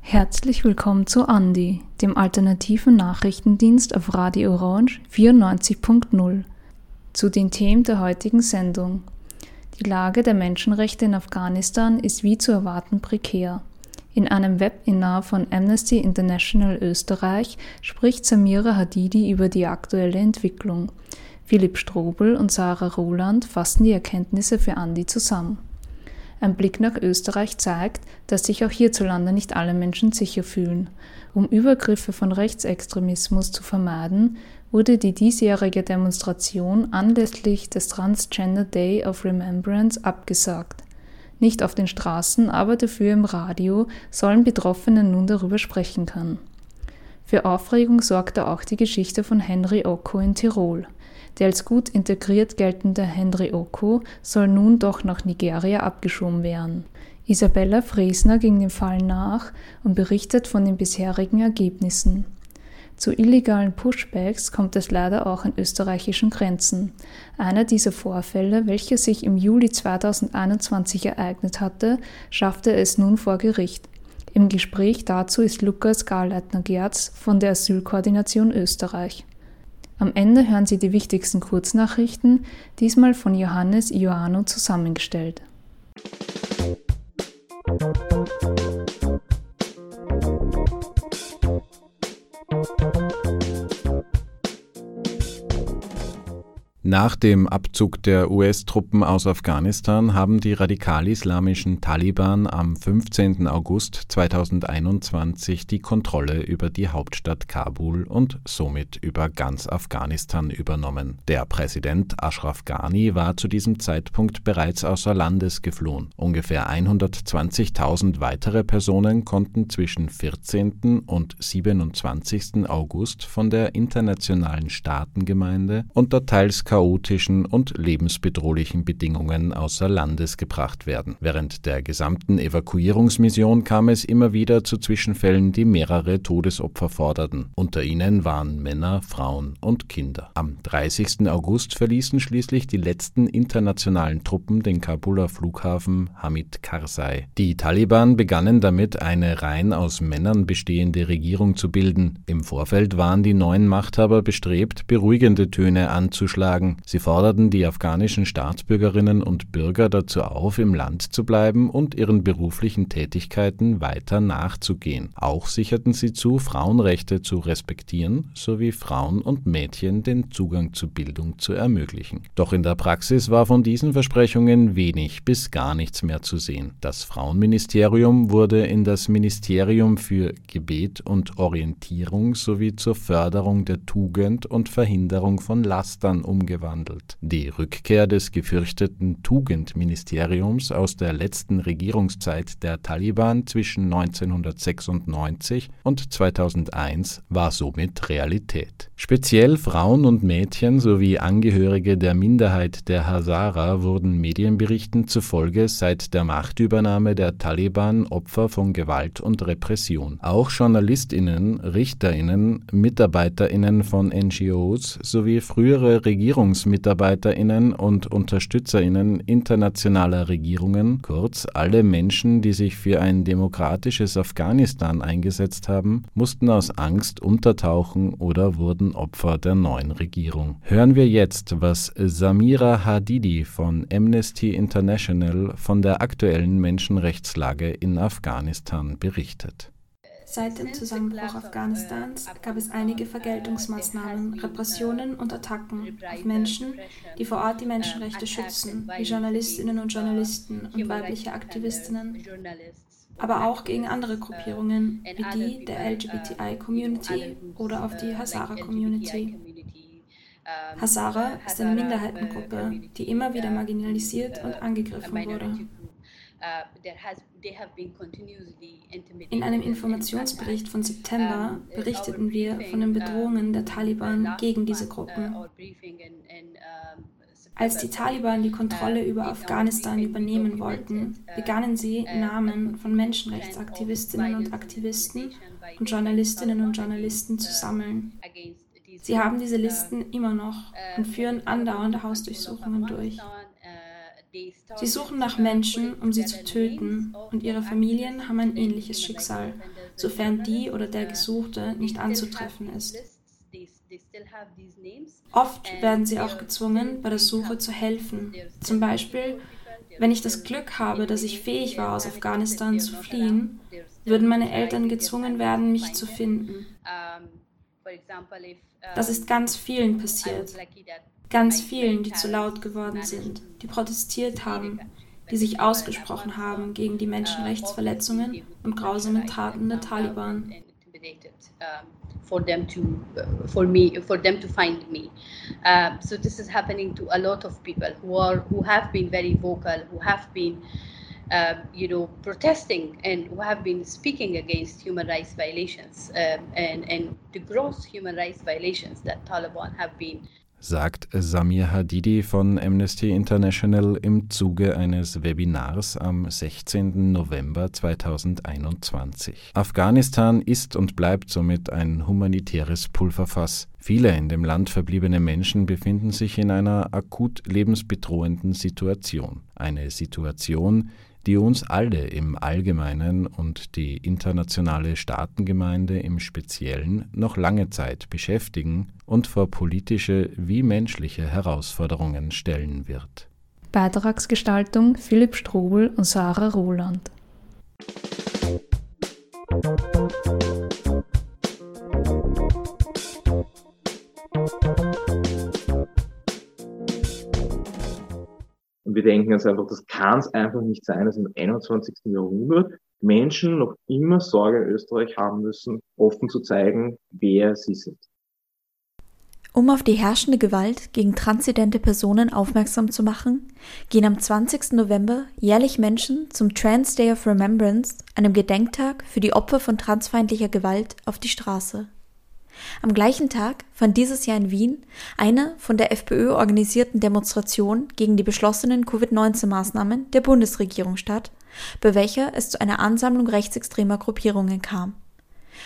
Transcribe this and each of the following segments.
Herzlich willkommen zu Andi, dem alternativen Nachrichtendienst auf Radio Orange 94.0. Zu den Themen der heutigen Sendung. Die Lage der Menschenrechte in Afghanistan ist wie zu erwarten prekär. In einem Webinar von Amnesty International Österreich spricht Samira Hadidi über die aktuelle Entwicklung. Philipp Strobel und Sarah Roland fassen die Erkenntnisse für Andi zusammen. Ein Blick nach Österreich zeigt, dass sich auch hierzulande nicht alle Menschen sicher fühlen. Um Übergriffe von Rechtsextremismus zu vermeiden, wurde die diesjährige Demonstration anlässlich des Transgender Day of Remembrance abgesagt. Nicht auf den Straßen, aber dafür im Radio sollen Betroffene nun darüber sprechen können. Für Aufregung sorgte auch die Geschichte von Henry Oko in Tirol. Der als gut integriert geltende Henry Oko soll nun doch nach Nigeria abgeschoben werden. Isabella Fresner ging dem Fall nach und berichtet von den bisherigen Ergebnissen. Zu illegalen Pushbacks kommt es leider auch an österreichischen Grenzen. Einer dieser Vorfälle, welcher sich im Juli 2021 ereignet hatte, schaffte es nun vor Gericht. Im Gespräch dazu ist Lukas Garleitner-Gerz von der Asylkoordination Österreich. Am Ende hören Sie die wichtigsten Kurznachrichten, diesmal von Johannes Ioano zusammengestellt. Nach dem Abzug der US-Truppen aus Afghanistan haben die radikal-islamischen Taliban am 15. August 2021 die Kontrolle über die Hauptstadt Kabul und somit über ganz Afghanistan übernommen. Der Präsident Ashraf Ghani war zu diesem Zeitpunkt bereits außer Landes geflohen. Ungefähr 120.000 weitere Personen konnten zwischen 14. und 27. August von der internationalen Staatengemeinde unter teils chaotischen und lebensbedrohlichen Bedingungen außer Landes gebracht werden. Während der gesamten Evakuierungsmission kam es immer wieder zu Zwischenfällen, die mehrere Todesopfer forderten. Unter ihnen waren Männer, Frauen und Kinder. Am 30. August verließen schließlich die letzten internationalen Truppen den Kabuler Flughafen Hamid Karzai. Die Taliban begannen damit, eine rein aus Männern bestehende Regierung zu bilden. Im Vorfeld waren die neuen Machthaber bestrebt, beruhigende Töne anzuschlagen sagen, sie forderten die afghanischen Staatsbürgerinnen und Bürger dazu auf, im Land zu bleiben und ihren beruflichen Tätigkeiten weiter nachzugehen. Auch sicherten sie zu, Frauenrechte zu respektieren sowie Frauen und Mädchen den Zugang zu Bildung zu ermöglichen. Doch in der Praxis war von diesen Versprechungen wenig bis gar nichts mehr zu sehen. Das Frauenministerium wurde in das Ministerium für Gebet und Orientierung sowie zur Förderung der Tugend und Verhinderung von Lastern umgewandelt umgewandelt. Die Rückkehr des gefürchteten Tugendministeriums aus der letzten Regierungszeit der Taliban zwischen 1996 und 2001 war somit Realität. Speziell Frauen und Mädchen sowie Angehörige der Minderheit der Hazara wurden Medienberichten zufolge seit der Machtübernahme der Taliban Opfer von Gewalt und Repression. Auch Journalistinnen, Richterinnen, Mitarbeiterinnen von NGOs sowie frühere Regierungs Regierungsmitarbeiterinnen und Unterstützerinnen internationaler Regierungen, kurz alle Menschen, die sich für ein demokratisches Afghanistan eingesetzt haben, mussten aus Angst untertauchen oder wurden Opfer der neuen Regierung. Hören wir jetzt, was Samira Hadidi von Amnesty International von der aktuellen Menschenrechtslage in Afghanistan berichtet. Seit dem Zusammenbruch Afghanistans gab es einige Vergeltungsmaßnahmen, Repressionen und Attacken auf Menschen, die vor Ort die Menschenrechte schützen, wie Journalistinnen und Journalisten und weibliche Aktivistinnen, aber auch gegen andere Gruppierungen wie die der LGBTI-Community oder auf die Hazara-Community. Hazara ist eine Minderheitengruppe, die immer wieder marginalisiert und angegriffen wurde. Uh, In einem Informationsbericht von September berichteten wir von den Bedrohungen der Taliban gegen diese uh, Gruppen. Als die Taliban die Kontrolle uh, über Afghanistan übernehmen wollten, begannen sie, Namen von Menschenrechtsaktivistinnen und Aktivisten und Journalistinnen und Journalisten zu sammeln. Sie haben diese Listen immer noch und führen andauernde Hausdurchsuchungen durch. Sie suchen nach Menschen, um sie zu töten, und ihre Familien haben ein ähnliches Schicksal, sofern die oder der Gesuchte nicht anzutreffen ist. Oft werden sie auch gezwungen, bei der Suche zu helfen. Zum Beispiel, wenn ich das Glück habe, dass ich fähig war, aus Afghanistan zu fliehen, würden meine Eltern gezwungen werden, mich zu finden. Das ist ganz vielen passiert. Ganz vielen, die zu laut geworden sind, die protestiert haben, die sich ausgesprochen haben gegen die Menschenrechtsverletzungen und grausamen Taten der Taliban. for them to for me for them to find me uh, so this is happening to a lot of people who are who have been very vocal who have been uh, you know protesting and who have been speaking against human rights violations um, and and the gross human rights violations that Taliban have been sagt Samir Hadidi von Amnesty International im Zuge eines Webinars am 16. November 2021. Afghanistan ist und bleibt somit ein humanitäres Pulverfass. Viele in dem Land verbliebene Menschen befinden sich in einer akut lebensbedrohenden Situation. Eine Situation, die uns alle im Allgemeinen und die internationale Staatengemeinde im Speziellen noch lange Zeit beschäftigen und vor politische wie menschliche Herausforderungen stellen wird. Beitragsgestaltung Philipp Strobel und Sarah Roland. Und wir denken uns einfach, das kann es einfach nicht sein, dass im 21. Jahrhundert Menschen noch immer Sorge in Österreich haben müssen, offen zu zeigen, wer sie sind. Um auf die herrschende Gewalt gegen transidente Personen aufmerksam zu machen, gehen am 20. November jährlich Menschen zum Trans Day of Remembrance, einem Gedenktag für die Opfer von transfeindlicher Gewalt, auf die Straße. Am gleichen Tag fand dieses Jahr in Wien eine von der FPÖ organisierten Demonstration gegen die beschlossenen Covid-19-Maßnahmen der Bundesregierung statt, bei welcher es zu einer Ansammlung rechtsextremer Gruppierungen kam.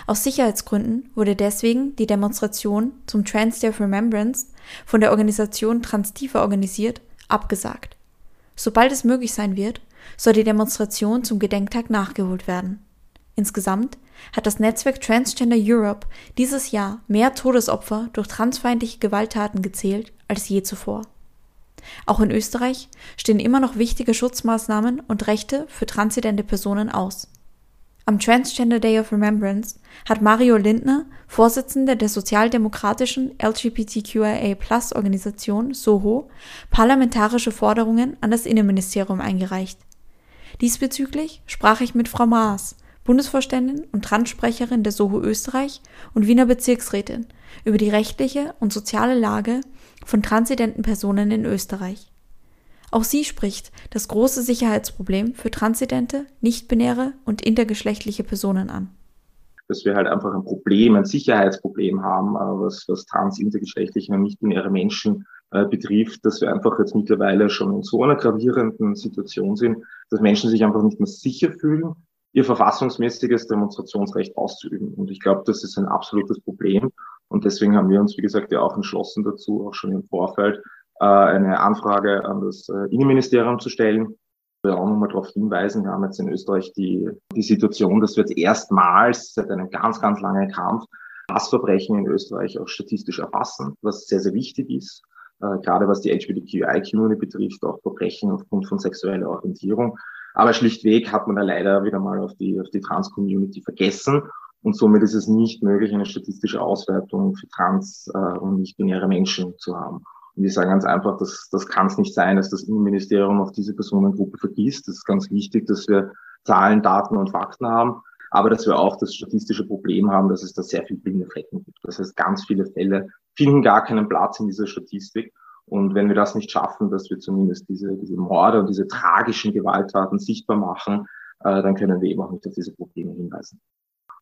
Aus Sicherheitsgründen wurde deswegen die Demonstration zum Trans Day of Remembrance von der Organisation Transtifa organisiert, abgesagt. Sobald es möglich sein wird, soll die Demonstration zum Gedenktag nachgeholt werden. Insgesamt hat das Netzwerk Transgender Europe dieses Jahr mehr Todesopfer durch transfeindliche Gewalttaten gezählt als je zuvor. Auch in Österreich stehen immer noch wichtige Schutzmaßnahmen und Rechte für transidente Personen aus. Am Transgender Day of Remembrance hat Mario Lindner, Vorsitzender der sozialdemokratischen LGBTQIA-Plus-Organisation SOHO, parlamentarische Forderungen an das Innenministerium eingereicht. Diesbezüglich sprach ich mit Frau Maas, Bundesvorständin und Transsprecherin der Soho Österreich und Wiener Bezirksrätin über die rechtliche und soziale Lage von transidenten Personen in Österreich. Auch sie spricht das große Sicherheitsproblem für transidente, nichtbinäre und intergeschlechtliche Personen an. Dass wir halt einfach ein Problem, ein Sicherheitsproblem haben, äh, was, was trans, intergeschlechtliche und nichtbinäre Menschen äh, betrifft, dass wir einfach jetzt mittlerweile schon in so einer gravierenden Situation sind, dass Menschen sich einfach nicht mehr sicher fühlen, ihr verfassungsmäßiges Demonstrationsrecht auszuüben. Und ich glaube, das ist ein absolutes Problem. Und deswegen haben wir uns, wie gesagt, ja auch entschlossen dazu, auch schon im Vorfeld, äh, eine Anfrage an das äh, Innenministerium zu stellen. Ich will auch nochmal darauf hinweisen, wir haben jetzt in Österreich die, die Situation, dass wir jetzt erstmals seit einem ganz, ganz langen Kampf Hassverbrechen in Österreich auch statistisch erfassen, was sehr, sehr wichtig ist. Äh, gerade was die LGBTQI-Community betrifft, auch Verbrechen aufgrund von sexueller Orientierung. Aber schlichtweg hat man da leider wieder mal auf die, auf die Trans-Community vergessen. Und somit ist es nicht möglich, eine statistische Auswertung für trans- äh, und nicht-binäre Menschen zu haben. Und wir sagen ganz einfach, das, das kann es nicht sein, dass das Innenministerium auf diese Personengruppe vergisst. Das ist ganz wichtig, dass wir Zahlen, Daten und Fakten haben, aber dass wir auch das statistische Problem haben, dass es da sehr viele blinde Flecken gibt. Das heißt, ganz viele Fälle finden gar keinen Platz in dieser Statistik. Und wenn wir das nicht schaffen, dass wir zumindest diese, diese Morde und diese tragischen Gewalttaten sichtbar machen, äh, dann können wir eben auch nicht auf diese Probleme hinweisen.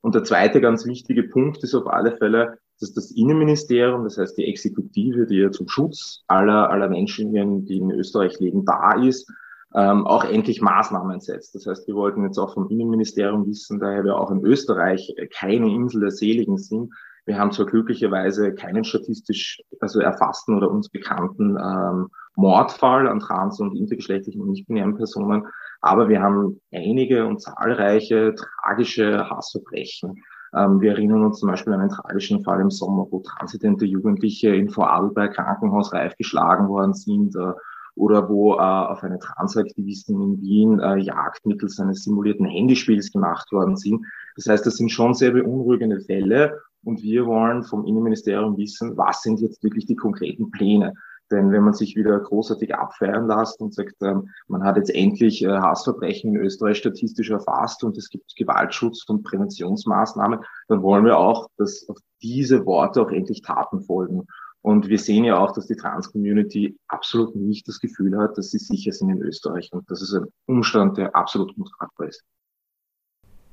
Und der zweite ganz wichtige Punkt ist auf alle Fälle, dass das Innenministerium, das heißt die Exekutive, die ja zum Schutz aller, aller Menschen, die in Österreich leben, da ist, ähm, auch endlich Maßnahmen setzt. Das heißt, wir wollten jetzt auch vom Innenministerium wissen, daher wir auch in Österreich keine Insel der Seligen sind, Wir haben zwar glücklicherweise keinen statistisch also erfassten oder uns bekannten ähm, Mordfall an trans- und intergeschlechtlichen und nicht-binären Personen, aber wir haben einige und zahlreiche tragische Hassverbrechen. Ähm, wir erinnern uns zum Beispiel an einen tragischen Fall im Sommer, wo transidente Jugendliche in Vorarlberg Krankenhaus reif geschlagen worden sind äh, oder wo äh, auf eine Transaktivistin in Wien äh, Jagd mittels eines simulierten Handyspiels gemacht worden sind. Das heißt, das sind schon sehr beunruhigende Fälle und wir wollen vom Innenministerium wissen, was sind jetzt wirklich die konkreten Pläne. Denn wenn man sich wieder großartig abfeiern lässt und sagt, ähm, man hat jetzt endlich äh, Hassverbrechen in Österreich statistisch erfasst und es gibt Gewaltschutz und Präventionsmaßnahmen, dann wollen wir auch, dass auf diese Worte auch endlich Taten folgen. Und wir sehen ja auch, dass die Trans-Community absolut nicht das Gefühl hat, dass sie sicher sind in Österreich. Und das ist ein Umstand, der absolut untragbar ist.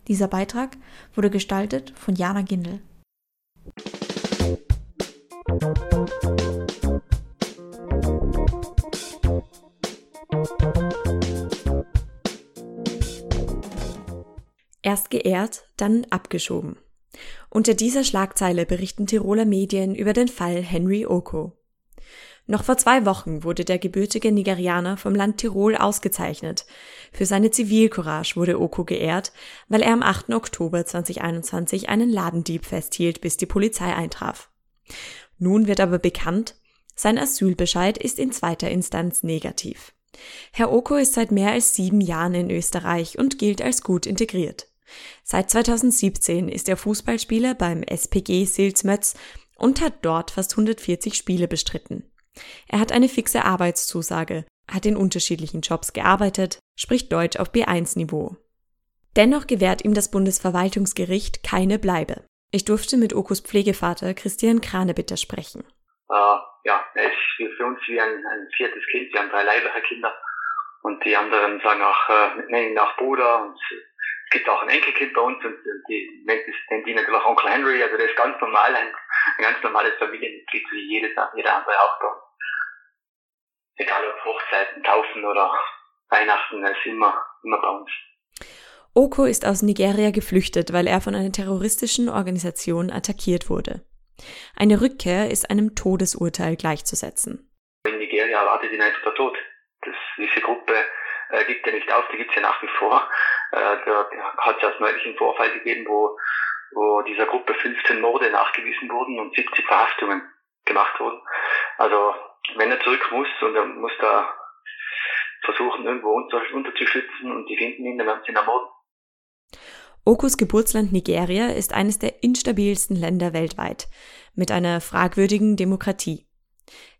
Dieser Beitrag wurde gestaltet von Jana Gindel. Erst geehrt, dann abgeschoben. Unter dieser Schlagzeile berichten Tiroler Medien über den Fall Henry Oko. Noch vor zwei Wochen wurde der gebürtige Nigerianer vom Land Tirol ausgezeichnet. Für seine Zivilcourage wurde Oko geehrt, weil er am 8. Oktober 2021 einen Ladendieb festhielt, bis die Polizei eintraf. Nun wird aber bekannt, sein Asylbescheid ist in zweiter Instanz negativ. Herr Oko ist seit mehr als sieben Jahren in Österreich und gilt als gut integriert. Seit 2017 ist er Fußballspieler beim SPG Silzmötz und hat dort fast 140 Spiele bestritten. Er hat eine fixe Arbeitszusage, hat in unterschiedlichen Jobs gearbeitet, spricht Deutsch auf B1-Niveau. Dennoch gewährt ihm das Bundesverwaltungsgericht keine Bleibe. Ich durfte mit Okos Pflegevater Christian Kranebitter sprechen. Uh, ja, er ist für uns wie ein, ein, viertes Kind. Wir haben drei leibliche Kinder und die anderen sagen auch, äh, nennen ihn auch Bruder und es gibt auch ein Enkelkind bei uns und, und die nennt, es, nennt ihn natürlich Onkel Henry. Also der ist ganz normal, ein, ein ganz normales Familienmitglied wie jedes, jeder andere auch bei uns egal ob Hochzeiten, Taufen oder Weihnachten, ist immer, immer bei uns. Oko ist aus Nigeria geflüchtet, weil er von einer terroristischen Organisation attackiert wurde. Eine Rückkehr ist einem Todesurteil gleichzusetzen. In Nigeria erwartet ihn einfach der Tod. Das, diese Gruppe äh, gibt ja nicht auf, die gibt es ja nach wie vor. Äh, da hat es erst neulich einen Vorfall gegeben, wo, wo dieser Gruppe 15 Morde nachgewiesen wurden und 70 Verhaftungen gemacht wurden. Also wenn er zurück muss und er muss da versuchen, irgendwo unter, unterzuschützen und die finden ihn, dann werden sie ihn ermorden. Okus Geburtsland Nigeria ist eines der instabilsten Länder weltweit, mit einer fragwürdigen Demokratie.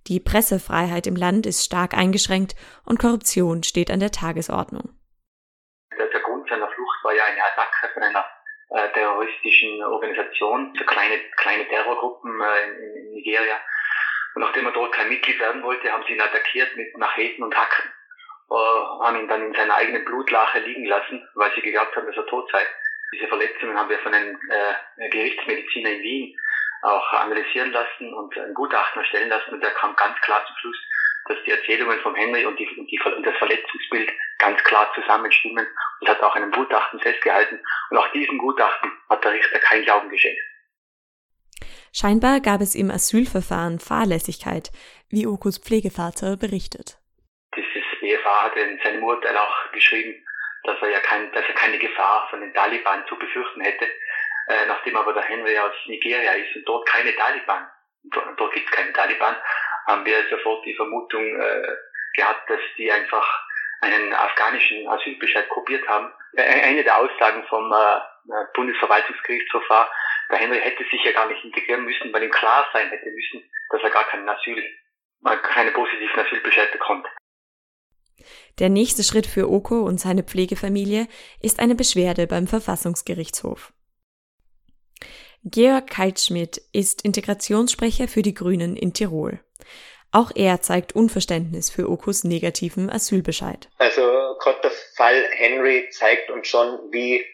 Die Pressefreiheit im Land ist stark eingeschränkt und Korruption steht an der Tagesordnung. Der Grund seiner Flucht war ja eine Attacke von einer äh, terroristischen Organisation, so kleine, kleine Terrorgruppen äh, in, in Nigeria, und nachdem er dort kein Mitglied werden wollte, haben sie ihn attackiert mit Macheten und Hacken, äh, haben ihn dann in seiner eigenen Blutlache liegen lassen, weil sie geglaubt haben, dass er tot sei. Diese Verletzungen haben wir von einem äh, Gerichtsmediziner in Wien auch analysieren lassen und ein Gutachten erstellen lassen und der kam ganz klar zum Schluss, dass die Erzählungen von Henry und, die, und, die, und das Verletzungsbild ganz klar zusammenstimmen und hat auch einem Gutachten festgehalten. Und auch diesem Gutachten hat der Richter kein Glauben geschenkt. Scheinbar gab es im Asylverfahren Fahrlässigkeit, wie Okos Pflegevater berichtet. Dieses Ehepaar hat in seinem Urteil auch geschrieben, dass er ja kein, dass er keine Gefahr von den Taliban zu befürchten hätte. Äh, nachdem aber der Henry aus Nigeria ist und dort keine Taliban, dort, dort gibt es keine Taliban, haben wir sofort die Vermutung äh, gehabt, dass die einfach einen afghanischen Asylbescheid kopiert haben. Äh, eine der Aussagen vom äh, Bundesverwaltungsgerichtshof war, der Henry hätte sich ja gar nicht integrieren müssen, weil ihm klar sein hätte müssen, dass er gar keinen Asyl, keine positiven Asylbescheid bekommt. Der nächste Schritt für Oko und seine Pflegefamilie ist eine Beschwerde beim Verfassungsgerichtshof. Georg Kaltschmidt ist Integrationssprecher für die Grünen in Tirol. Auch er zeigt Unverständnis für Okos negativen Asylbescheid. Also gerade der Fall Henry zeigt uns schon, wie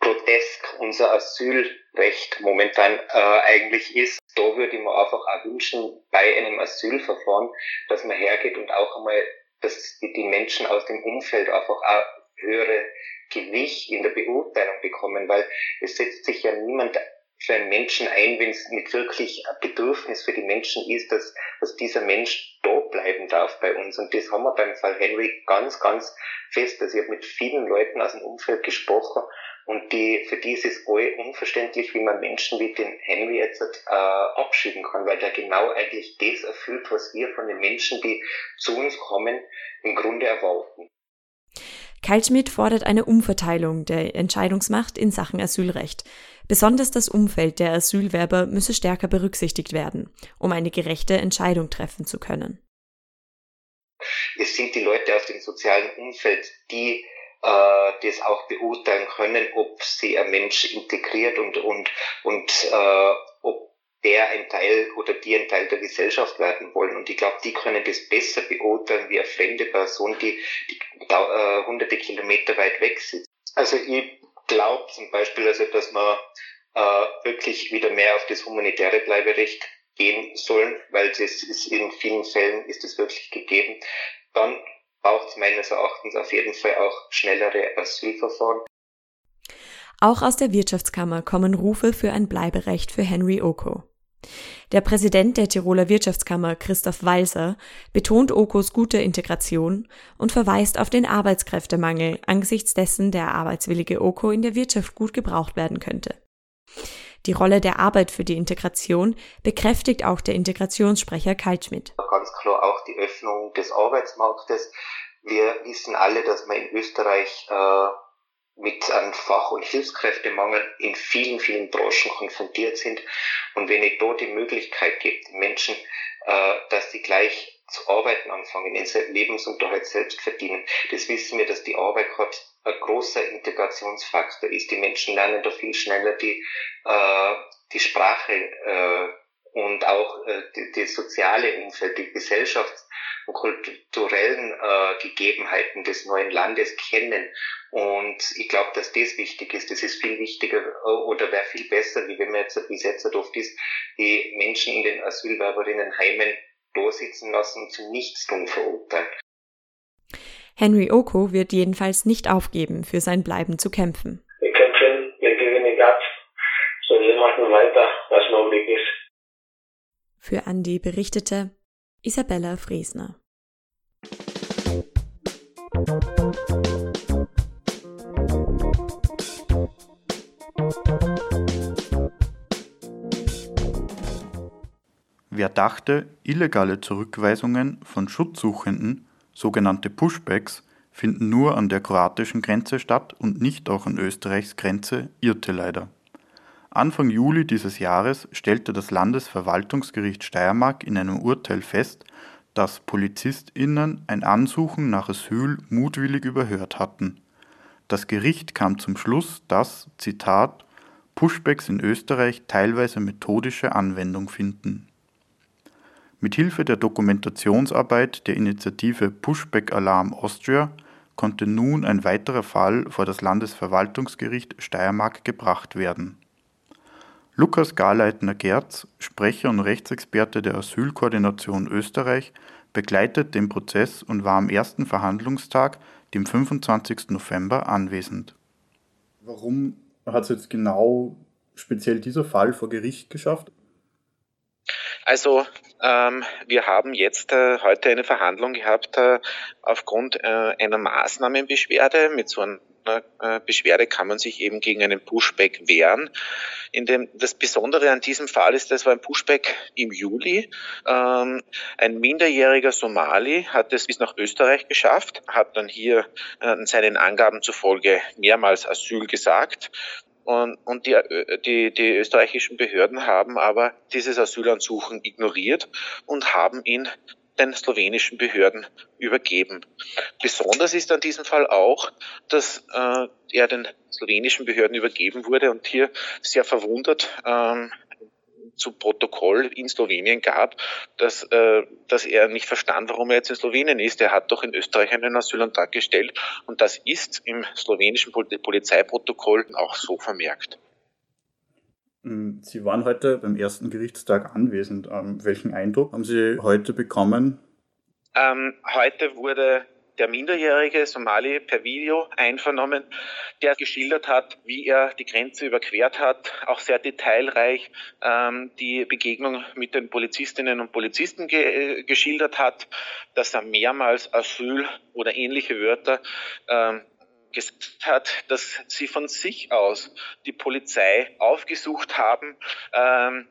grotesk unser Asylrecht momentan äh, eigentlich ist. Da würde ich mir einfach auch wünschen, bei einem Asylverfahren, dass man hergeht und auch einmal, dass die, Menschen aus dem Umfeld einfach auch höhere Gewicht in der Beurteilung bekommen, weil es setzt sich ja niemand für einen Menschen ein, wenn es nicht wirklich ein Bedürfnis für die Menschen ist, dass, dass dieser Mensch da bleiben darf bei uns. Und das haben wir beim Fall Henry ganz, ganz fest. Also ich habe mit vielen Leuten aus dem Umfeld gesprochen und die, für die ist es all unverständlich, wie man Menschen wie den Henry jetzt äh, abschieben kann, weil der genau eigentlich das erfüllt, was wir von den Menschen, die zu uns kommen, im Grunde erwarten. Kaltschmidt fordert eine Umverteilung der Entscheidungsmacht in Sachen Asylrecht. Besonders das Umfeld der Asylwerber müsse stärker berücksichtigt werden, um eine gerechte Entscheidung treffen zu können. Es sind die Leute aus dem sozialen Umfeld, die äh, das auch beurteilen können, ob sie ein Mensch integriert und, und, und äh, ob der ein Teil oder die ein Teil der Gesellschaft werden wollen. Und ich glaube, die können das besser beurteilen wie eine fremde Person, die, die äh, hunderte Kilometer weit weg sitzt. Also ich glaube zum Beispiel, also, dass man äh, wirklich wieder mehr auf das humanitäre Bleiberecht gehen sollen, weil das ist in vielen Fällen ist es wirklich gegeben. Dann braucht es meines Erachtens auf jeden Fall auch schnellere Asylverfahren. Auch aus der Wirtschaftskammer kommen Rufe für ein Bleiberecht für Henry Oko. Der Präsident der Tiroler Wirtschaftskammer, Christoph Walser, betont Okos gute Integration und verweist auf den Arbeitskräftemangel, angesichts dessen der arbeitswillige Oko in der Wirtschaft gut gebraucht werden könnte. Die Rolle der Arbeit für die Integration bekräftigt auch der Integrationssprecher Kaltschmidt. Ganz klar auch die Öffnung des Arbeitsmarktes. Wir wissen alle, dass man in Österreich äh, mit einem Fach- und Hilfskräftemangel in vielen, vielen Branchen konfrontiert sind. Und wenn ich dort die Möglichkeit den Menschen, äh, dass sie gleich zu arbeiten anfangen, den Lebensunterhalt selbst verdienen, das wissen wir, dass die Arbeit gerade ein großer Integrationsfaktor ist. Die Menschen lernen da viel schneller die, äh, die Sprache äh, und auch äh, die, die soziale Umfeld, die Gesellschafts- und kulturellen äh, Gegebenheiten des neuen Landes kennen. Und ich glaube, dass das wichtig ist. Das ist viel wichtiger äh, oder wäre viel besser, wie wenn man jetzt, es jetzt oft ist, die Menschen in den Asylwerberinnenheimen da sitzen lassen und zu Nichtstun verurteilen. Henry Oko wird jedenfalls nicht aufgeben, für sein Bleiben zu kämpfen. Wir kämpfen, wir gewinnen Gas. So, wir machen weiter, was nötig ist. Für Andi berichtete Isabella Fresner. Wer dachte, illegale Zurückweisungen von Schutzsuchenden, sogenannte Pushbacks, finden nur an der kroatischen Grenze statt und nicht auch an Österreichs Grenze, irrte leider. Anfang Juli dieses Jahres stellte das Landesverwaltungsgericht Steiermark in einem Urteil fest, dass PolizistInnen ein Ansuchen nach Asyl mutwillig überhört hatten. Das Gericht kam zum Schluss, dass, Zitat, Pushbacks in Österreich teilweise methodische Anwendung finden. Mithilfe der Dokumentationsarbeit der Initiative Pushback Alarm Austria konnte nun ein weiterer Fall vor das Landesverwaltungsgericht Steiermark gebracht werden. Lukas Garleitner-Gerz, Sprecher und Rechtsexperte der Asylkoordination Österreich, begleitet den Prozess und war am ersten Verhandlungstag, dem 25. November, anwesend. Warum hat es jetzt genau speziell dieser Fall vor Gericht geschafft? Also wir haben jetzt äh, heute eine Verhandlung gehabt äh, aufgrund äh, einer Maßnahmenbeschwerde. Mit so einer Beschwerde kann man sich eben gegen einen Pushback wehren. In dem, das Besondere an diesem Fall ist, das war ein Pushback im Juli. Ähm, ein minderjähriger Somali hat es bis nach Österreich geschafft, hat dann hier seinen Angaben zufolge mehrmals Asyl gesagt und, und die, äh, die, die österreichischen Behörden haben aber dieses Asylansuchen ignoriert und haben ihn den slowenischen Behörden übergeben. Besonders ist an diesem Fall auch, dass äh, er den slowenischen Behörden übergeben wurde und hier sehr verwundert ähm, zu Protokoll in Slowenien gab, dass, äh, dass er nicht verstand, warum er jetzt in Slowenien ist. Er hat doch in Österreich einen Asylantrag gestellt und das ist im slowenischen Polizeiprotokoll auch so vermerkt. Hm, Sie waren heute beim ersten Gerichtstag anwesend. Ähm, welchen Eindruck haben Sie heute bekommen? Ähm, heute wurde der Minderjährige Somali per Video einvernommen, der geschildert hat, wie er die Grenze überquert hat, auch sehr detailreich ähm, die Begegnung mit den Polizistinnen und Polizisten ge geschildert hat, dass er mehrmals Asyl oder ähnliche Wörter ähm, gesagt hat, dass sie von sich aus die Polizei aufgesucht haben ähm,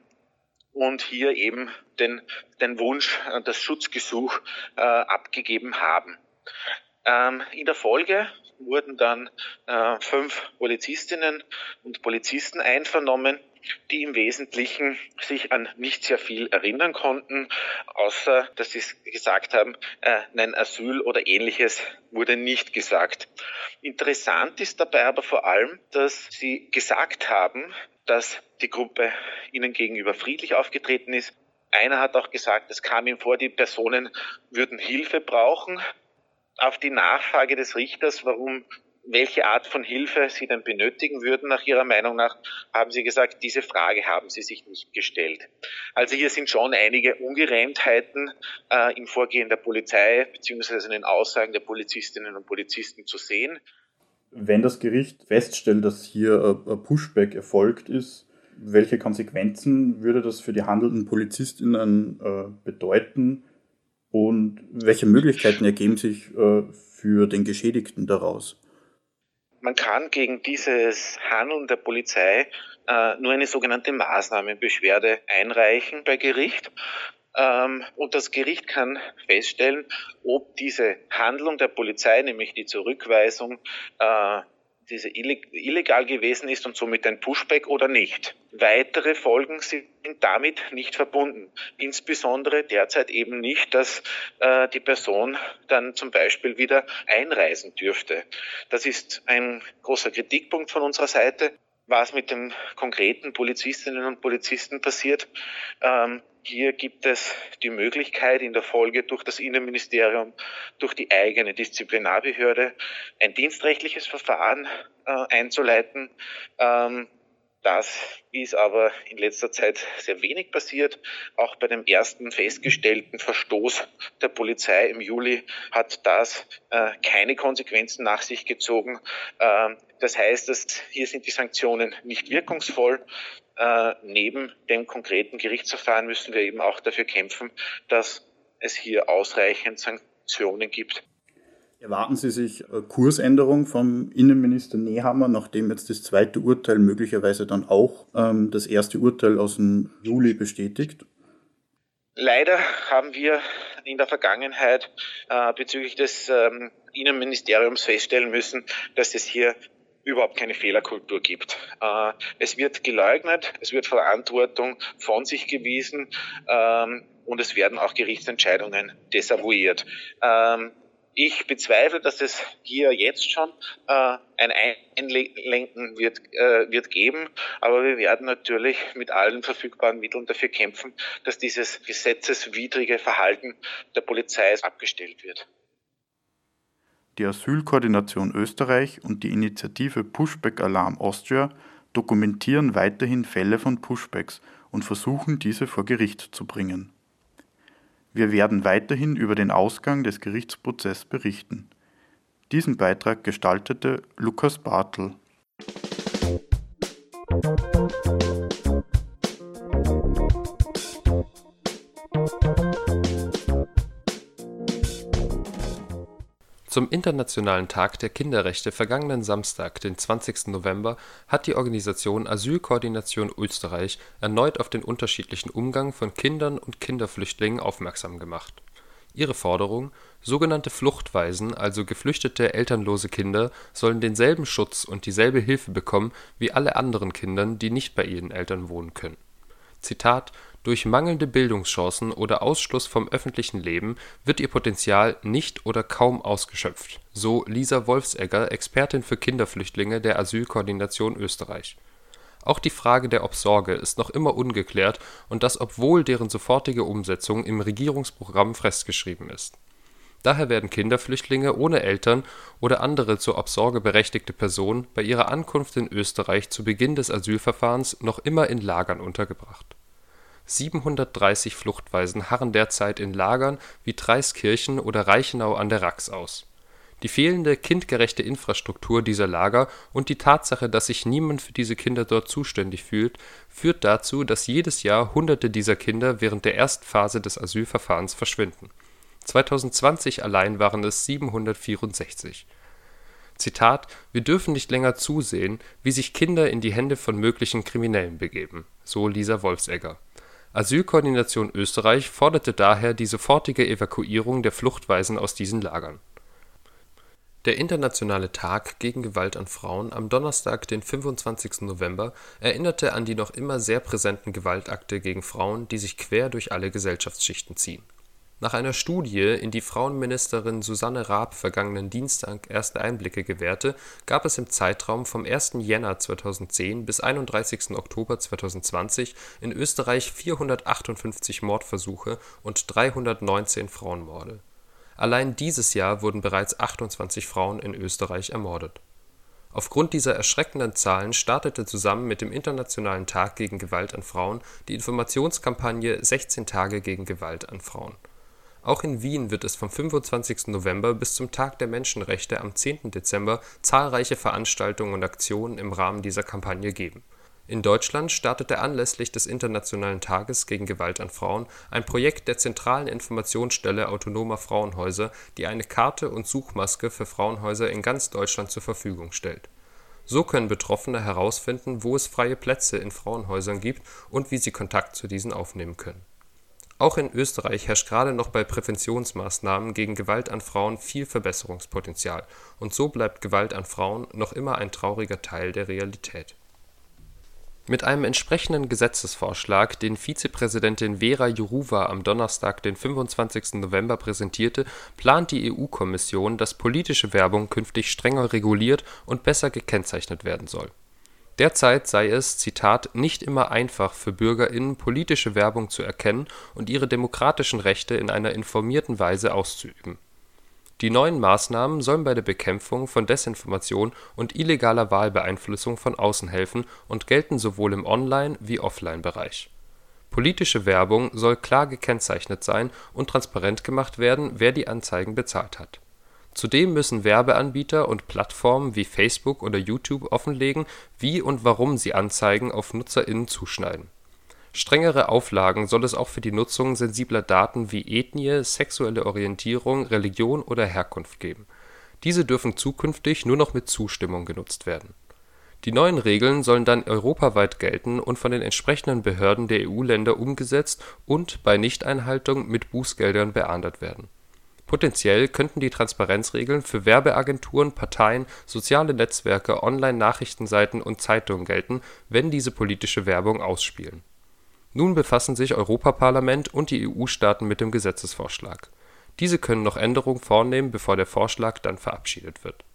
und hier eben den, den Wunsch, äh, das Schutzgesuch äh, abgegeben haben. Ähm, in der Folge wurden dann äh, fünf Polizistinnen und Polizisten einvernommen, die im Wesentlichen sich an nicht sehr viel erinnern konnten, außer dass sie gesagt haben, äh, nein, Asyl oder ähnliches wurde nicht gesagt. Interessant ist dabei aber vor allem, dass sie gesagt haben, dass die Gruppe ihnen gegenüber friedlich aufgetreten ist. Einer hat auch gesagt, es kam ihm vor, die Personen würden Hilfe brauchen. Auf die Nachfrage des Richters, warum welche Art von Hilfe sie denn benötigen würden, nach ihrer Meinung nach, haben sie gesagt, diese Frage haben sie sich nicht gestellt. Also hier sind schon einige Ungereimtheiten äh, im Vorgehen der Polizei beziehungsweise in den Aussagen der Polizistinnen und Polizisten zu sehen. Wenn das Gericht feststellt, dass hier ein Pushback erfolgt ist, welche Konsequenzen würde das für die handelnden Polizistinnen äh, bedeuten und welche Möglichkeiten ergeben sich äh, für den Geschädigten daraus? Man kann gegen dieses Handeln der Polizei äh, nur eine sogenannte Maßnahmenbeschwerde einreichen bei Gericht. Ähm, und das Gericht kann feststellen, ob diese Handlung der Polizei, nämlich die Zurückweisung, äh, diese illegal gewesen ist und somit ein Pushback oder nicht. Weitere Folgen sind damit nicht verbunden. Insbesondere derzeit eben nicht, dass äh, die Person dann zum Beispiel wieder einreisen dürfte. Das ist ein großer Kritikpunkt von unserer Seite was mit den konkreten Polizistinnen und Polizisten passiert. Ähm, hier gibt es die Möglichkeit in der Folge durch das Innenministerium, durch die eigene Disziplinarbehörde ein dienstrechtliches Verfahren äh, einzuleiten. Ähm, das ist aber in letzter Zeit sehr wenig passiert. Auch bei dem ersten festgestellten Verstoß der Polizei im Juli hat das äh, keine Konsequenzen nach sich gezogen. Äh, das heißt, dass hier sind die Sanktionen nicht wirkungsvoll. Äh, neben dem konkreten Gerichtsverfahren müssen wir eben auch dafür kämpfen, dass es hier ausreichend Sanktionen gibt. Erwarten Sie sich Kursänderung vom Innenminister Nehammer, nachdem jetzt das zweite Urteil möglicherweise dann auch ähm, das erste Urteil aus dem Juli bestätigt? Leider haben wir in der Vergangenheit äh, bezüglich des ähm, Innenministeriums feststellen müssen, dass es hier überhaupt keine Fehlerkultur gibt. Äh, es wird geleugnet, es wird Verantwortung von sich gewiesen ähm, und es werden auch Gerichtsentscheidungen desavouiert. Ähm, ich bezweifle, dass es hier jetzt schon äh, ein Einlenken wird, äh, wird geben, aber wir werden natürlich mit allen verfügbaren Mitteln dafür kämpfen, dass dieses gesetzeswidrige Verhalten der Polizei abgestellt wird. Die Asylkoordination Österreich und die Initiative Pushback Alarm Austria dokumentieren weiterhin Fälle von Pushbacks und versuchen diese vor Gericht zu bringen. Wir werden weiterhin über den Ausgang des Gerichtsprozesses berichten. Diesen Beitrag gestaltete Lukas Bartel. Zum Internationalen Tag der Kinderrechte vergangenen Samstag, den 20. November, hat die Organisation Asylkoordination Österreich erneut auf den unterschiedlichen Umgang von Kindern und Kinderflüchtlingen aufmerksam gemacht. Ihre Forderung: Sogenannte Fluchtwaisen, also geflüchtete elternlose Kinder, sollen denselben Schutz und dieselbe Hilfe bekommen wie alle anderen Kinder, die nicht bei ihren Eltern wohnen können. Zitat durch mangelnde Bildungschancen oder Ausschluss vom öffentlichen Leben wird ihr Potenzial nicht oder kaum ausgeschöpft, so Lisa Wolfsegger, Expertin für Kinderflüchtlinge der Asylkoordination Österreich. Auch die Frage der Obsorge ist noch immer ungeklärt und das obwohl deren sofortige Umsetzung im Regierungsprogramm festgeschrieben ist. Daher werden Kinderflüchtlinge ohne Eltern oder andere zur Obsorge berechtigte Personen bei ihrer Ankunft in Österreich zu Beginn des Asylverfahrens noch immer in Lagern untergebracht 730 Fluchtwaisen harren derzeit in Lagern wie Traiskirchen oder Reichenau an der Rax aus. Die fehlende kindgerechte Infrastruktur dieser Lager und die Tatsache, dass sich niemand für diese Kinder dort zuständig fühlt, führt dazu, dass jedes Jahr Hunderte dieser Kinder während der ersten Phase des Asylverfahrens verschwinden. 2020 allein waren es 764. Zitat: Wir dürfen nicht länger zusehen, wie sich Kinder in die Hände von möglichen Kriminellen begeben, so Lisa Wolfsegger. Asylkoordination Österreich forderte daher die sofortige Evakuierung der Fluchtweisen aus diesen Lagern der Internationale Tag gegen Gewalt an Frauen am Donnerstag, den 25. November, erinnerte an die noch immer sehr präsenten Gewaltakte gegen Frauen, die sich quer durch alle Gesellschaftsschichten ziehen. Nach einer Studie, in die Frauenministerin Susanne Raab vergangenen Dienstag erste Einblicke gewährte, gab es im Zeitraum vom 1. Jänner 2010 bis 31. Oktober 2020 in Österreich 458 Mordversuche und 319 Frauenmorde Allein dieses Jahr wurden bereits 28 Frauen in Österreich ermordet. Aufgrund dieser erschreckenden Zahlen startete zusammen mit dem Internationalen Tag gegen Gewalt an Frauen die Informationskampagne 16 Tage gegen Gewalt an Frauen. Auch in Wien wird es vom 25. November bis zum Tag der Menschenrechte am 10. Dezember zahlreiche Veranstaltungen und Aktionen im Rahmen dieser Kampagne geben in Deutschland startete anlässlich des Internationalen Tages gegen Gewalt an Frauen ein Projekt der Zentralen Informationsstelle Autonomer Frauenhäuser, die eine Karte und Suchmaske für Frauenhäuser in ganz Deutschland zur Verfügung stellt. So können Betroffene herausfinden, wo es freie Plätze in Frauenhäusern gibt und wie sie Kontakt zu diesen aufnehmen können. Auch in Österreich herrscht gerade noch bei Präventionsmaßnahmen gegen Gewalt an Frauen viel Verbesserungspotenzial, und so bleibt Gewalt an Frauen noch immer ein trauriger Teil der Realität mit einem entsprechenden Gesetzesvorschlag, den Vizepräsidentin Vera Jourová am Donnerstag, den 25. November präsentierte, plant die EU-Kommission, dass politische Werbung künftig strenger reguliert und besser gekennzeichnet werden soll. Derzeit sei es „ Zitat, nicht immer einfach für BürgerInnen politische Werbung zu erkennen und ihre demokratischen Rechte in einer informierten Weise auszuüben die neuen Maßnahmen sollen bei der Bekämpfung von Desinformation und illegaler Wahlbeeinflussung von außen helfen und gelten sowohl im Online wie Offline-Bereich. Politische Werbung soll klar gekennzeichnet sein und transparent gemacht werden, wer die Anzeigen bezahlt hat. Zudem müssen Werbeanbieter und Plattformen wie Facebook oder YouTube offenlegen, wie und warum sie Anzeigen auf NutzerInnen zuschneiden Strengere Auflagen soll es auch für die Nutzung sensibler Daten wie Ethnie, sexuelle Orientierung, Religion oder Herkunft geben. Diese dürfen zukünftig nur noch mit Zustimmung genutzt werden. Die neuen Regeln sollen dann europaweit gelten und von den entsprechenden Behörden der EU-Länder umgesetzt und bei Nichteinhaltung mit Bußgeldern beahndet werden. Potenziell könnten die Transparenzregeln für Werbeagenturen, Parteien, soziale Netzwerke, Online-Nachrichtenseiten und Zeitungen gelten, wenn diese politische Werbung ausspielen nun befassen sich Europaparlament und die EU-Staaten mit dem Gesetzesvorschlag. Diese können noch Änderungen vornehmen, bevor der Vorschlag dann verabschiedet wird.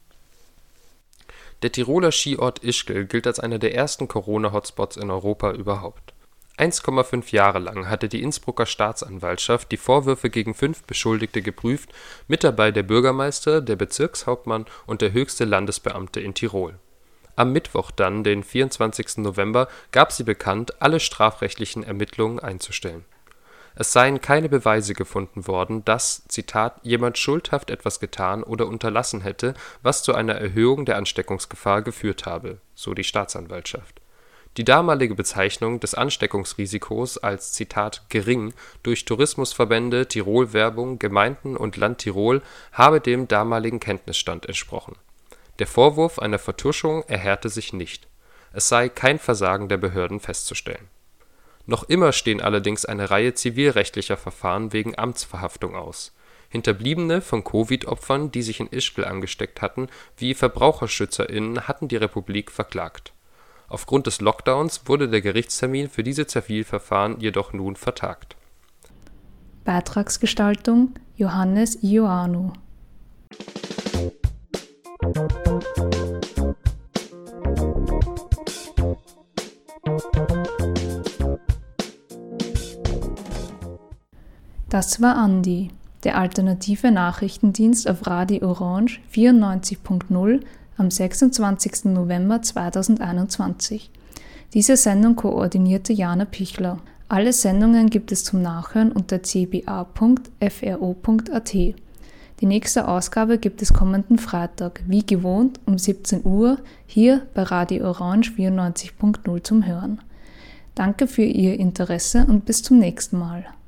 Der Tiroler Skiort Ischgl gilt als einer der ersten Corona-Hotspots in Europa überhaupt. 1,5 Jahre lang hatte die Innsbrucker Staatsanwaltschaft die Vorwürfe gegen fünf Beschuldigte geprüft, mit dabei der Bürgermeister, der Bezirkshauptmann und der höchste Landesbeamte in Tirol am Mittwoch dann, den 24. November, gab sie bekannt, alle strafrechtlichen Ermittlungen einzustellen. Es seien keine Beweise gefunden worden, dass „ Zitat, jemand schuldhaft etwas getan oder unterlassen hätte, was zu einer Erhöhung der Ansteckungsgefahr geführt habe “, so die Staatsanwaltschaft. Die damalige Bezeichnung des Ansteckungsrisikos als „ Zitat, gering “durch Tourismusverbände, Tirol-Werbung, Gemeinden und Land Tirol habe dem damaligen Kenntnisstand entsprochen der Vorwurf einer Vertuschung erhärte sich nicht, es sei kein Versagen der Behörden festzustellen. Noch immer stehen allerdings eine Reihe zivilrechtlicher Verfahren wegen Amtsverhaftung aus. Hinterbliebene von Covid-Opfern, die sich in Ischgl angesteckt hatten, wie VerbraucherschützerInnen hatten die Republik verklagt. Aufgrund des Lockdowns wurde der Gerichtstermin für diese Zivilverfahren jedoch nun vertagt. Beitragsgestaltung Johannes Ioannou das war Andi, der alternative Nachrichtendienst auf Radio Orange 94.0 am 26. November 2021. Diese Sendung koordinierte Jana Pichler. Alle Sendungen gibt es zum Nachhören unter cba.fro.at. Die nächste Ausgabe gibt es kommenden Freitag, wie gewohnt um 17 Uhr, hier bei Radio Orange 94.0 zum Hören. Danke für Ihr Interesse und bis zum nächsten Mal.